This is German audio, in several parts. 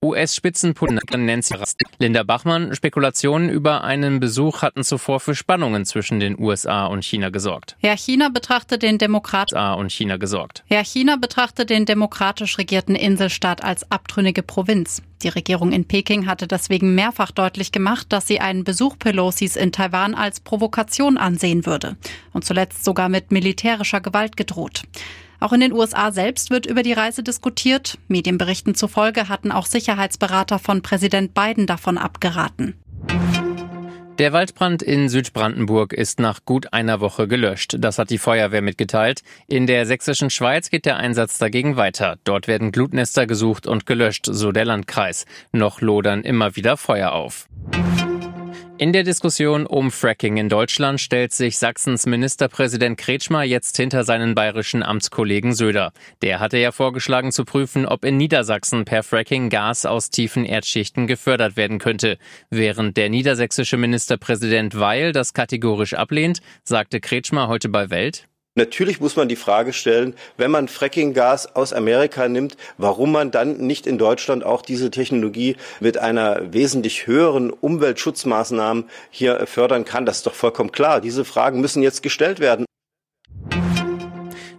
US-Spitzenpolitikerin Nancy Linda Bachmann, Spekulationen über einen Besuch hatten zuvor für Spannungen zwischen den USA und China gesorgt. Herr China betrachtet den Demokrat USA und China gesorgt. Herr China betrachtet den demokratisch regierten Inselstaat als abtrünnige Provinz. Die Regierung in Peking hatte deswegen mehrfach deutlich gemacht, dass sie einen Besuch Pelosis in Taiwan als Provokation ansehen würde und zuletzt sogar mit militärischer Gewalt gedroht. Auch in den USA selbst wird über die Reise diskutiert. Medienberichten zufolge hatten auch Sicherheitsberater von Präsident Biden davon abgeraten. Der Waldbrand in Südbrandenburg ist nach gut einer Woche gelöscht. Das hat die Feuerwehr mitgeteilt. In der sächsischen Schweiz geht der Einsatz dagegen weiter. Dort werden Glutnester gesucht und gelöscht, so der Landkreis. Noch lodern immer wieder Feuer auf. In der Diskussion um Fracking in Deutschland stellt sich Sachsens Ministerpräsident Kretschmer jetzt hinter seinen bayerischen Amtskollegen Söder. Der hatte ja vorgeschlagen zu prüfen, ob in Niedersachsen per Fracking Gas aus tiefen Erdschichten gefördert werden könnte. Während der niedersächsische Ministerpräsident Weil das kategorisch ablehnt, sagte Kretschmer heute bei Welt, Natürlich muss man die Frage stellen, wenn man Frackinggas aus Amerika nimmt, warum man dann nicht in Deutschland auch diese Technologie mit einer wesentlich höheren Umweltschutzmaßnahmen hier fördern kann. Das ist doch vollkommen klar. Diese Fragen müssen jetzt gestellt werden.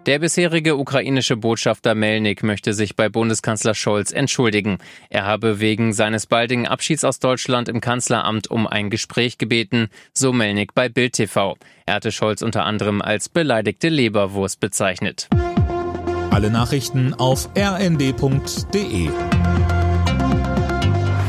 Der bisherige ukrainische Botschafter Melnik möchte sich bei Bundeskanzler Scholz entschuldigen. Er habe wegen seines baldigen Abschieds aus Deutschland im Kanzleramt um ein Gespräch gebeten, so Melnik bei Bild TV. Er hatte Scholz unter anderem als beleidigte Leberwurst bezeichnet. Alle Nachrichten auf rnd.de